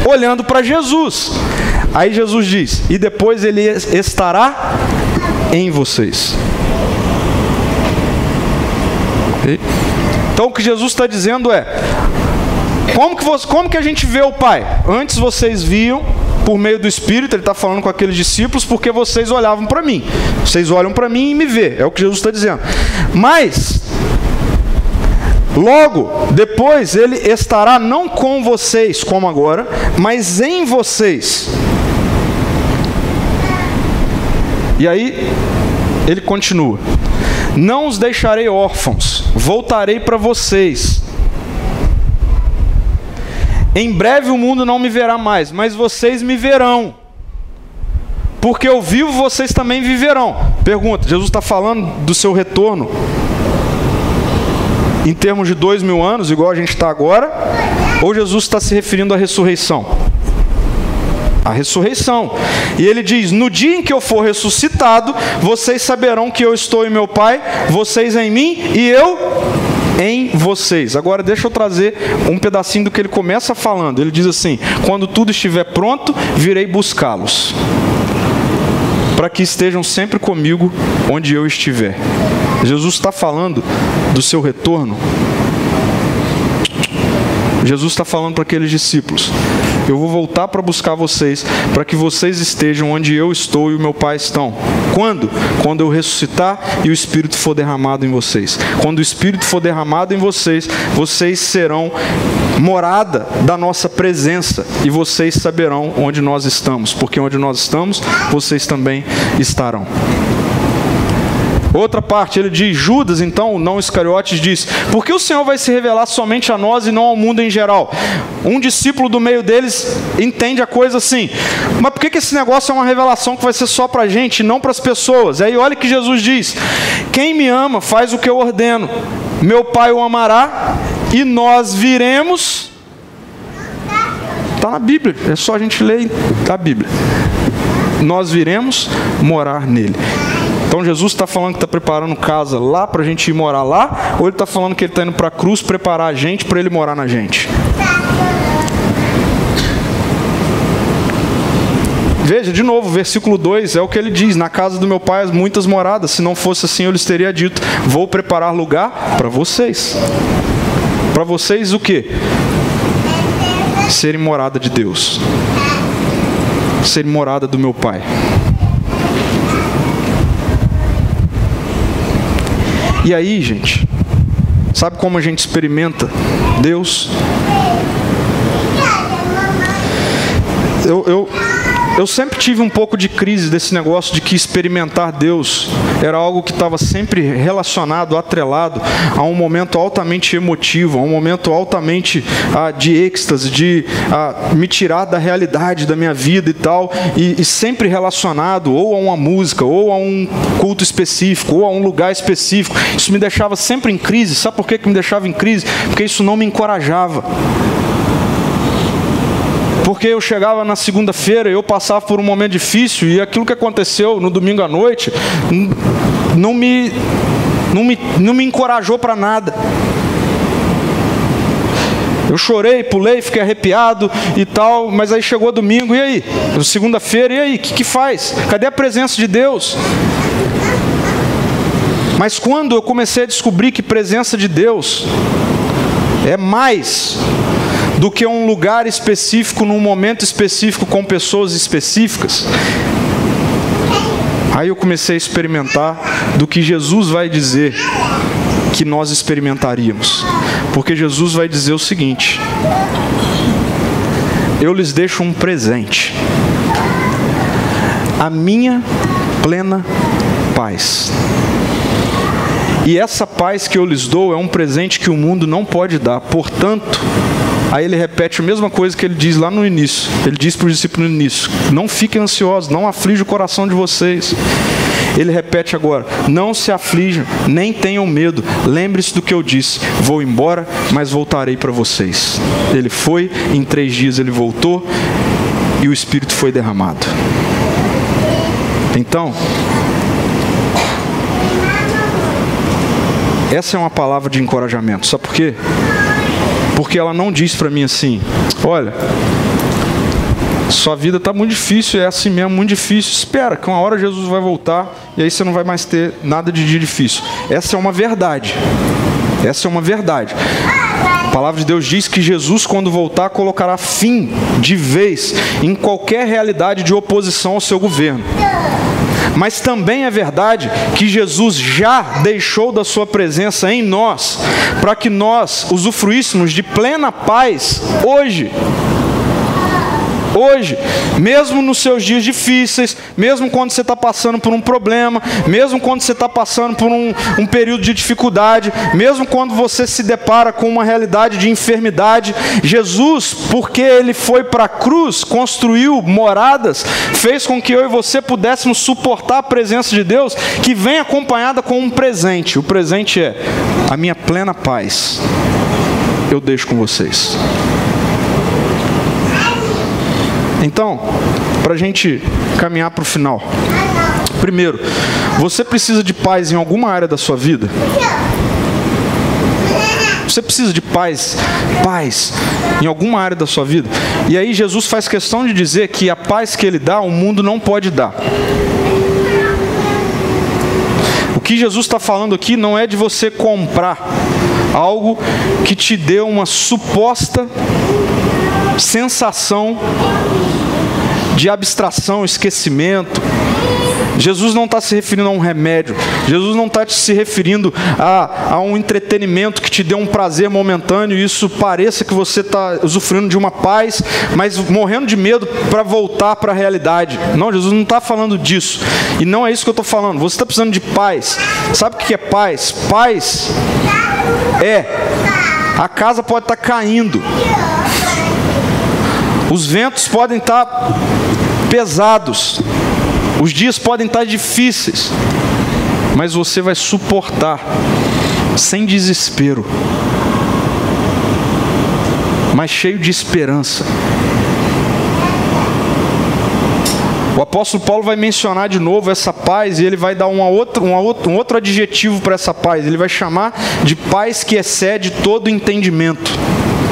Olhando para Jesus. Aí Jesus diz: E depois Ele estará em vocês. Então o que Jesus está dizendo é: como que, você, como que a gente vê o Pai? Antes vocês viam por meio do Espírito, ele está falando com aqueles discípulos, porque vocês olhavam para mim. Vocês olham para mim e me vê. É o que Jesus está dizendo. Mas, logo, depois ele estará não com vocês, como agora, mas em vocês. E aí, ele continua: Não os deixarei órfãos, voltarei para vocês. Em breve o mundo não me verá mais, mas vocês me verão. Porque eu vivo, vocês também viverão. Pergunta: Jesus está falando do seu retorno em termos de dois mil anos, igual a gente está agora? Ou Jesus está se referindo à ressurreição? A ressurreição. E ele diz: No dia em que eu for ressuscitado, vocês saberão que eu estou em meu Pai, vocês em mim e eu em vocês. Agora deixa eu trazer um pedacinho do que ele começa falando. Ele diz assim: Quando tudo estiver pronto, virei buscá-los, para que estejam sempre comigo onde eu estiver. Jesus está falando do seu retorno Jesus está falando para aqueles discípulos: Eu vou voltar para buscar vocês, para que vocês estejam onde eu estou e o meu Pai estão. Quando? Quando eu ressuscitar e o Espírito for derramado em vocês. Quando o Espírito for derramado em vocês, vocês serão morada da nossa presença e vocês saberão onde nós estamos, porque onde nós estamos, vocês também estarão. Outra parte, ele diz: Judas, então, não Iscariotes, diz: Por que o Senhor vai se revelar somente a nós e não ao mundo em geral? Um discípulo do meio deles entende a coisa assim: Mas por que, que esse negócio é uma revelação que vai ser só para a gente e não para as pessoas? Aí olha que Jesus diz: Quem me ama faz o que eu ordeno, meu Pai o amará e nós viremos. Está na Bíblia, é só a gente ler a Bíblia. Nós viremos morar nele. Então Jesus está falando que está preparando casa lá para a gente ir morar lá, ou ele está falando que ele está indo para a cruz preparar a gente para ele morar na gente? Veja, de novo, versículo 2 é o que ele diz: Na casa do meu pai há muitas moradas, se não fosse assim eu lhes teria dito: Vou preparar lugar para vocês. Para vocês o que? Serem morada de Deus, serem morada do meu pai. E aí, gente, sabe como a gente experimenta Deus? Eu, eu, eu sempre tive um pouco de crise desse negócio de que experimentar Deus era algo que estava sempre relacionado, atrelado a um momento altamente emotivo, a um momento altamente ah, de êxtase, de ah, me tirar da realidade da minha vida e tal, e, e sempre relacionado ou a uma música, ou a um culto específico, ou a um lugar específico. Isso me deixava sempre em crise. Sabe por que, que me deixava em crise? Porque isso não me encorajava. Porque eu chegava na segunda-feira, eu passava por um momento difícil e aquilo que aconteceu no domingo à noite não me, não me, não me encorajou para nada. Eu chorei, pulei, fiquei arrepiado e tal, mas aí chegou domingo, e aí? Segunda-feira, e aí? O que, que faz? Cadê a presença de Deus? Mas quando eu comecei a descobrir que presença de Deus é mais do que um lugar específico, num momento específico, com pessoas específicas. Aí eu comecei a experimentar do que Jesus vai dizer que nós experimentaríamos. Porque Jesus vai dizer o seguinte: Eu lhes deixo um presente. A minha plena paz. E essa paz que eu lhes dou é um presente que o mundo não pode dar. Portanto, Aí ele repete a mesma coisa que ele diz lá no início. Ele diz para os discípulos no início: Não fiquem ansiosos, não aflige o coração de vocês. Ele repete agora: Não se aflijam, nem tenham medo. Lembre-se do que eu disse: Vou embora, mas voltarei para vocês. Ele foi, em três dias ele voltou e o Espírito foi derramado. Então, essa é uma palavra de encorajamento. Sabe por quê? Porque ela não diz para mim assim: olha, sua vida está muito difícil, é assim mesmo, muito difícil. Espera, que uma hora Jesus vai voltar e aí você não vai mais ter nada de dia difícil. Essa é uma verdade. Essa é uma verdade. A palavra de Deus diz que Jesus, quando voltar, colocará fim de vez em qualquer realidade de oposição ao seu governo. Mas também é verdade que Jesus já deixou da sua presença em nós, para que nós usufruíssemos de plena paz hoje hoje, mesmo nos seus dias difíceis, mesmo quando você está passando por um problema, mesmo quando você está passando por um, um, período de dificuldade, mesmo quando você se depara com uma realidade de enfermidade, Jesus, porque ele foi para a cruz, construiu moradas, fez com que eu e você pudéssemos suportar a presença de Deus, que vem acompanhada com um presente. O presente é a minha plena paz. Eu deixo com vocês. Então, para a gente caminhar para o final. Primeiro, você precisa de paz em alguma área da sua vida? Você precisa de paz, paz em alguma área da sua vida. E aí Jesus faz questão de dizer que a paz que ele dá, o mundo não pode dar. O que Jesus está falando aqui não é de você comprar algo que te dê uma suposta sensação de abstração, esquecimento. Jesus não está se referindo a um remédio, Jesus não está se referindo a, a um entretenimento que te dê um prazer momentâneo e isso pareça que você está usufruindo de uma paz, mas morrendo de medo para voltar para a realidade. Não, Jesus não está falando disso, e não é isso que eu estou falando. Você está precisando de paz, sabe o que é paz? Paz é a casa pode estar tá caindo, os ventos podem estar pesados, os dias podem estar difíceis, mas você vai suportar sem desespero, mas cheio de esperança. O apóstolo Paulo vai mencionar de novo essa paz e ele vai dar uma outra, uma outra, um outro adjetivo para essa paz. Ele vai chamar de paz que excede todo entendimento.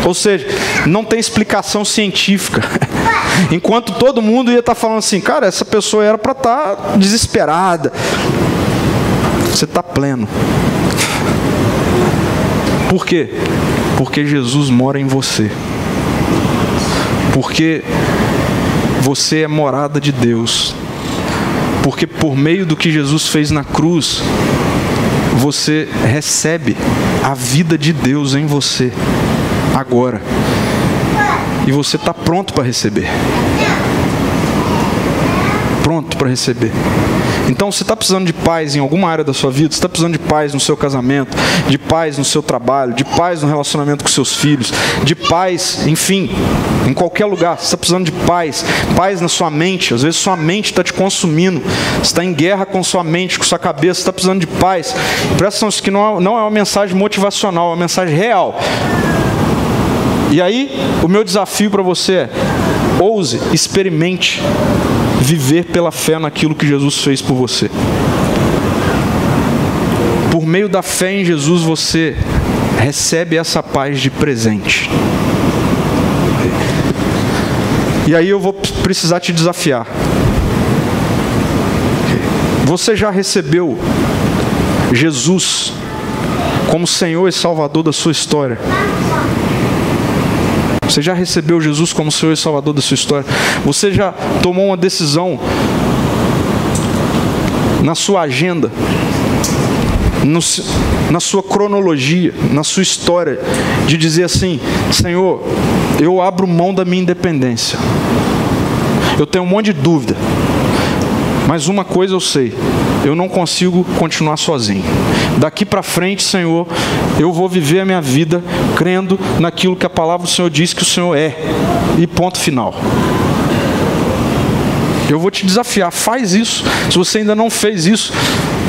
Ou seja, não tem explicação científica. Enquanto todo mundo ia estar tá falando assim, cara, essa pessoa era para estar tá desesperada. Você está pleno. Por quê? Porque Jesus mora em você. Porque você é morada de Deus. Porque por meio do que Jesus fez na cruz, você recebe a vida de Deus em você agora. E você está pronto para receber. Pronto para receber. Então, você está precisando de paz em alguma área da sua vida, você está precisando de paz no seu casamento, de paz no seu trabalho, de paz no relacionamento com seus filhos, de paz, enfim, em qualquer lugar. Você está precisando de paz, paz na sua mente. Às vezes, sua mente está te consumindo, você está em guerra com sua mente, com sua cabeça, você está precisando de paz. Presta atenção, isso que não é, não é uma mensagem motivacional, é uma mensagem real. E aí, o meu desafio para você é: ouse, experimente viver pela fé naquilo que Jesus fez por você. Por meio da fé em Jesus, você recebe essa paz de presente. E aí eu vou precisar te desafiar. Você já recebeu Jesus como Senhor e Salvador da sua história? Você já recebeu Jesus como Senhor e Salvador da sua história? Você já tomou uma decisão na sua agenda, no, na sua cronologia, na sua história, de dizer assim: Senhor, eu abro mão da minha independência. Eu tenho um monte de dúvida, mas uma coisa eu sei: eu não consigo continuar sozinho. Daqui para frente, Senhor, eu vou viver a minha vida crendo naquilo que a palavra do Senhor diz que o Senhor é. E ponto final. Eu vou te desafiar, faz isso. Se você ainda não fez isso,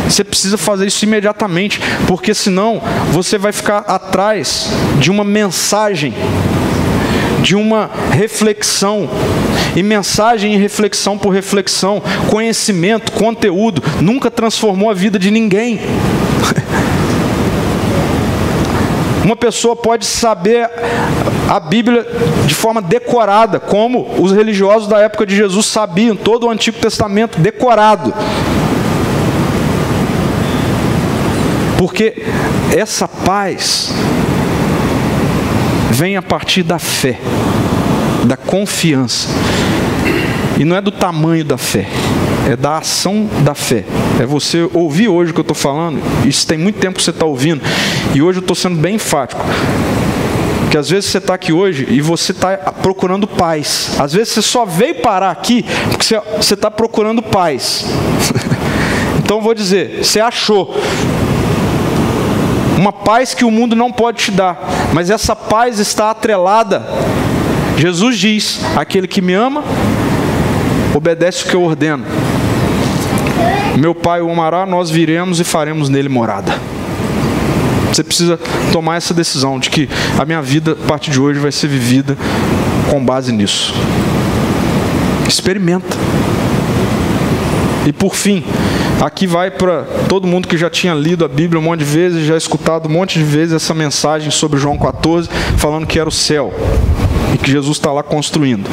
você precisa fazer isso imediatamente, porque senão você vai ficar atrás de uma mensagem de uma reflexão. E mensagem e reflexão por reflexão, conhecimento, conteúdo, nunca transformou a vida de ninguém. Uma pessoa pode saber a Bíblia de forma decorada, como os religiosos da época de Jesus sabiam todo o Antigo Testamento decorado. Porque essa paz vem a partir da fé, da confiança. E não é do tamanho da fé, é da ação da fé. É você ouvir hoje o que eu estou falando. Isso tem muito tempo que você está ouvindo. E hoje eu estou sendo bem enfático. Que às vezes você está aqui hoje e você está procurando paz. Às vezes você só veio parar aqui porque você está procurando paz. então vou dizer, você achou uma paz que o mundo não pode te dar, mas essa paz está atrelada. Jesus diz: aquele que me ama, obedece o que eu ordeno. Meu Pai o amará, nós viremos e faremos nele morada. Você precisa tomar essa decisão de que a minha vida, a partir de hoje, vai ser vivida com base nisso. Experimenta. E por fim, aqui vai para todo mundo que já tinha lido a Bíblia um monte de vezes, já escutado um monte de vezes essa mensagem sobre João 14, falando que era o céu e que Jesus está lá construindo.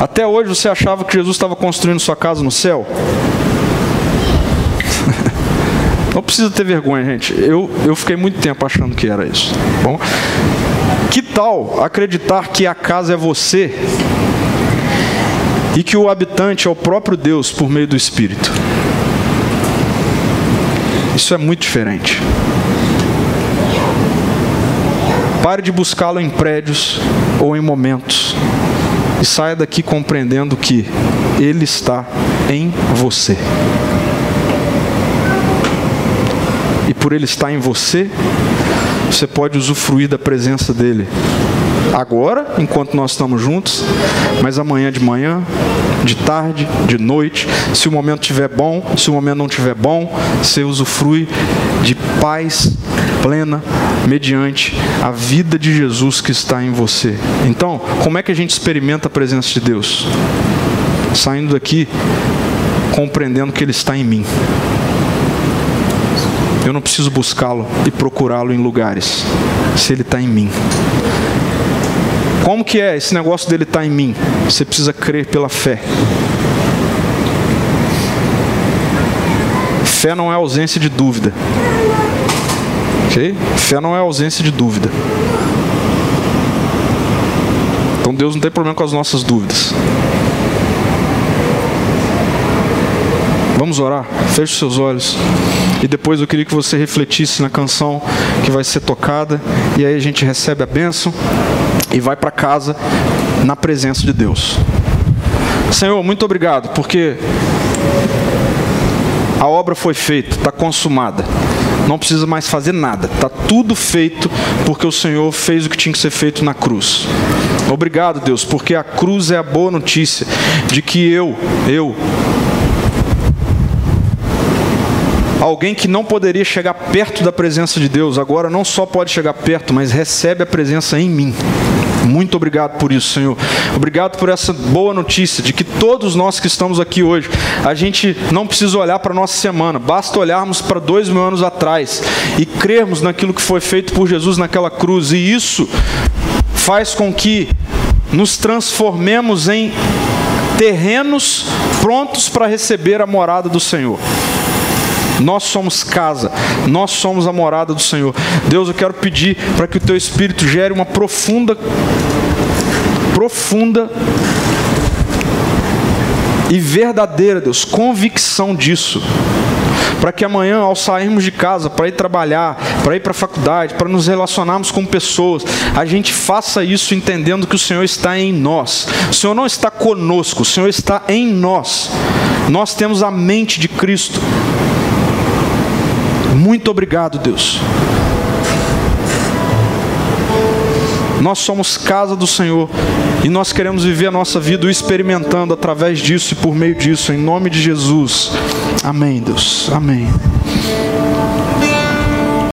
Até hoje você achava que Jesus estava construindo sua casa no céu? Não precisa ter vergonha, gente. Eu, eu fiquei muito tempo achando que era isso. Bom, que tal acreditar que a casa é você e que o habitante é o próprio Deus por meio do Espírito? Isso é muito diferente. Pare de buscá-lo em prédios ou em momentos. E saia daqui compreendendo que Ele está em você. e por ele estar em você, você pode usufruir da presença dele agora, enquanto nós estamos juntos, mas amanhã de manhã, de tarde, de noite, se o momento estiver bom, se o momento não estiver bom, você usufrui de paz plena mediante a vida de Jesus que está em você. Então, como é que a gente experimenta a presença de Deus? Saindo daqui compreendendo que Ele está em mim. Eu não preciso buscá-lo e procurá-lo em lugares, se ele está em mim. Como que é esse negócio dele estar tá em mim? Você precisa crer pela fé. Fé não é ausência de dúvida. Fé não é ausência de dúvida. Então Deus não tem problema com as nossas dúvidas. Vamos orar? Feche os seus olhos. E depois eu queria que você refletisse na canção que vai ser tocada. E aí a gente recebe a bênção e vai para casa na presença de Deus. Senhor, muito obrigado, porque a obra foi feita, está consumada. Não precisa mais fazer nada. Está tudo feito porque o Senhor fez o que tinha que ser feito na cruz. Obrigado, Deus, porque a cruz é a boa notícia de que eu, eu, Alguém que não poderia chegar perto da presença de Deus, agora não só pode chegar perto, mas recebe a presença em mim. Muito obrigado por isso, Senhor. Obrigado por essa boa notícia de que todos nós que estamos aqui hoje, a gente não precisa olhar para a nossa semana, basta olharmos para dois mil anos atrás e crermos naquilo que foi feito por Jesus naquela cruz, e isso faz com que nos transformemos em terrenos prontos para receber a morada do Senhor. Nós somos casa, nós somos a morada do Senhor. Deus, eu quero pedir para que o teu espírito gere uma profunda profunda e verdadeira, Deus, convicção disso. Para que amanhã, ao sairmos de casa, para ir trabalhar, para ir para a faculdade, para nos relacionarmos com pessoas, a gente faça isso entendendo que o Senhor está em nós. O Senhor não está conosco, o Senhor está em nós. Nós temos a mente de Cristo. Muito obrigado, Deus. Nós somos casa do Senhor e nós queremos viver a nossa vida experimentando através disso e por meio disso, em nome de Jesus. Amém, Deus. Amém.